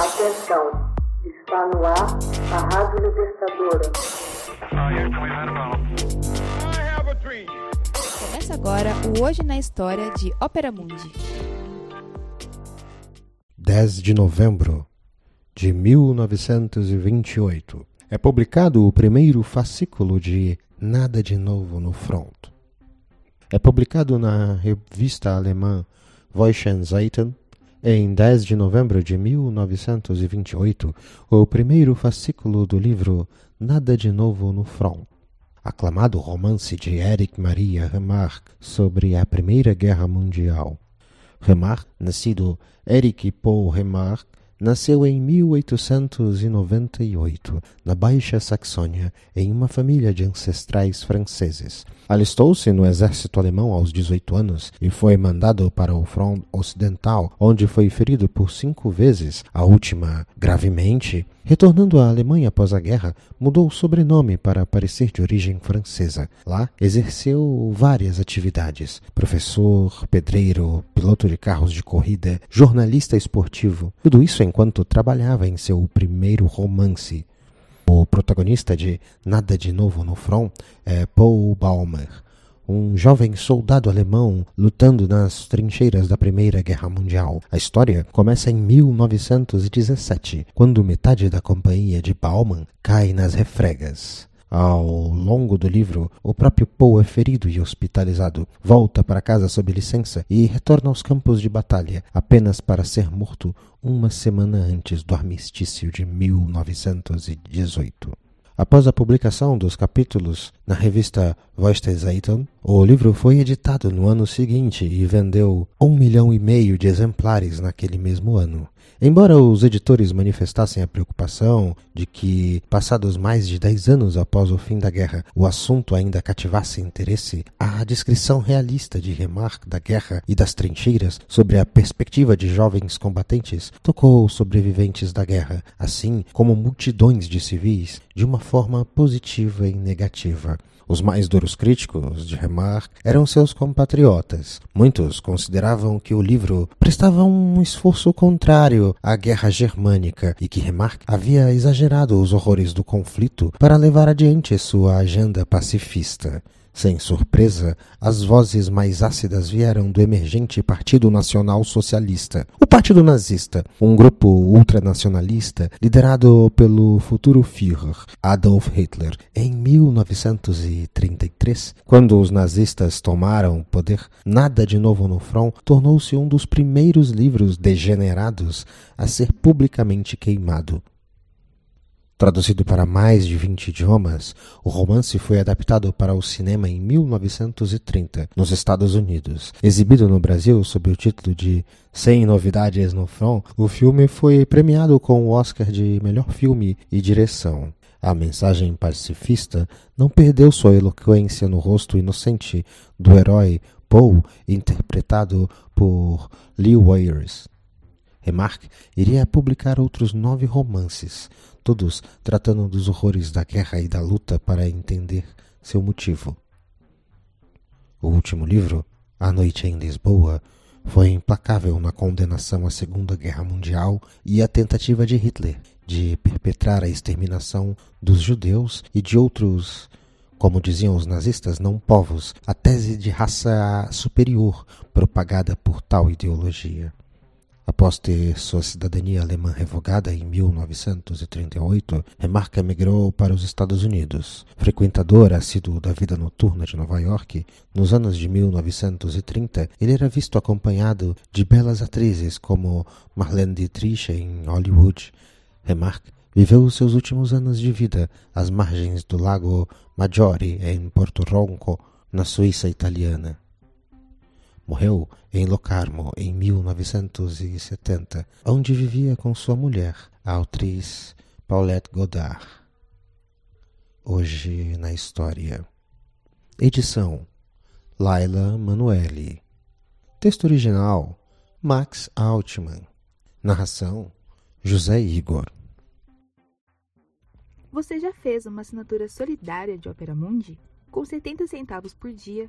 Atenção, está no ar a Rádio Libertadora. Começa agora o Hoje na História de Ópera Mundi. 10 de novembro de 1928. É publicado o primeiro fascículo de Nada de Novo no Front. É publicado na revista alemã Voicenzeiten em 10 de novembro de 1928, o primeiro fascículo do livro Nada de Novo no Front. Aclamado romance de Erich Maria Remarque sobre a Primeira Guerra Mundial. Remarque, nascido Erich Paul Remarque, nasceu em 1898, na Baixa Saxônia, em uma família de ancestrais franceses. Alistou-se no exército alemão aos 18 anos e foi mandado para o front ocidental, onde foi ferido por cinco vezes, a última gravemente. Retornando à Alemanha após a guerra, mudou o sobrenome para parecer de origem francesa. Lá, exerceu várias atividades: professor, pedreiro, piloto de carros de corrida, jornalista esportivo. Tudo isso enquanto trabalhava em seu primeiro romance, o protagonista de Nada de Novo no Front é Paul Baumer, um jovem soldado alemão lutando nas trincheiras da Primeira Guerra Mundial. A história começa em 1917, quando metade da companhia de Bauman cai nas refregas. Ao longo do livro, o próprio Poe é ferido e hospitalizado, volta para casa sob licença e retorna aos campos de batalha, apenas para ser morto uma semana antes do armistício de 1918. Após a publicação dos capítulos na revista Voice o livro foi editado no ano seguinte e vendeu um milhão e meio de exemplares naquele mesmo ano. Embora os editores manifestassem a preocupação de que, passados mais de dez anos após o fim da guerra, o assunto ainda cativasse interesse, a descrição realista de Remarque da guerra e das trincheiras sobre a perspectiva de jovens combatentes tocou os sobreviventes da guerra, assim como multidões de civis, de uma forma positiva e negativa. Os mais duros críticos de Remarque eram seus compatriotas. Muitos consideravam que o livro prestava um esforço contrário à guerra germânica e que Remarque havia exagerado os horrores do conflito para levar adiante sua agenda pacifista. Sem surpresa, as vozes mais ácidas vieram do emergente Partido Nacional Socialista, o Partido Nazista, um grupo ultranacionalista liderado pelo futuro Führer Adolf Hitler. Em 1933, quando os nazistas tomaram o poder, Nada de Novo no Front tornou-se um dos primeiros livros degenerados a ser publicamente queimado. Traduzido para mais de 20 idiomas, o romance foi adaptado para o cinema em 1930, nos Estados Unidos. Exibido no Brasil sob o título de Sem Novidades no Front, o filme foi premiado com o Oscar de Melhor Filme e Direção. A mensagem pacifista não perdeu sua eloquência no rosto inocente do herói Poe, interpretado por Lee Wayers. Remarque iria publicar outros nove romances, todos tratando dos horrores da guerra e da luta para entender seu motivo. O último livro, A Noite em Lisboa, foi implacável na condenação à Segunda Guerra Mundial e à tentativa de Hitler de perpetrar a exterminação dos judeus e de outros, como diziam os nazistas, não povos, a tese de raça superior propagada por tal ideologia. Após ter sua cidadania alemã revogada em 1938, Remarque emigrou para os Estados Unidos. Frequentador assíduo da vida noturna de Nova York, nos anos de 1930, ele era visto acompanhado de belas atrizes como Marlene Dietrich em Hollywood. Remarque viveu os seus últimos anos de vida às margens do lago Maggiore, em Porto Ronco, na Suíça italiana. Morreu em Locarno em 1970, onde vivia com sua mulher, a atriz Paulette Godard. Hoje na história. Edição: Laila Manuelle. Texto original: Max Altman. Narração: José Igor. Você já fez uma assinatura solidária de Opera Mundi? Com 70 centavos por dia,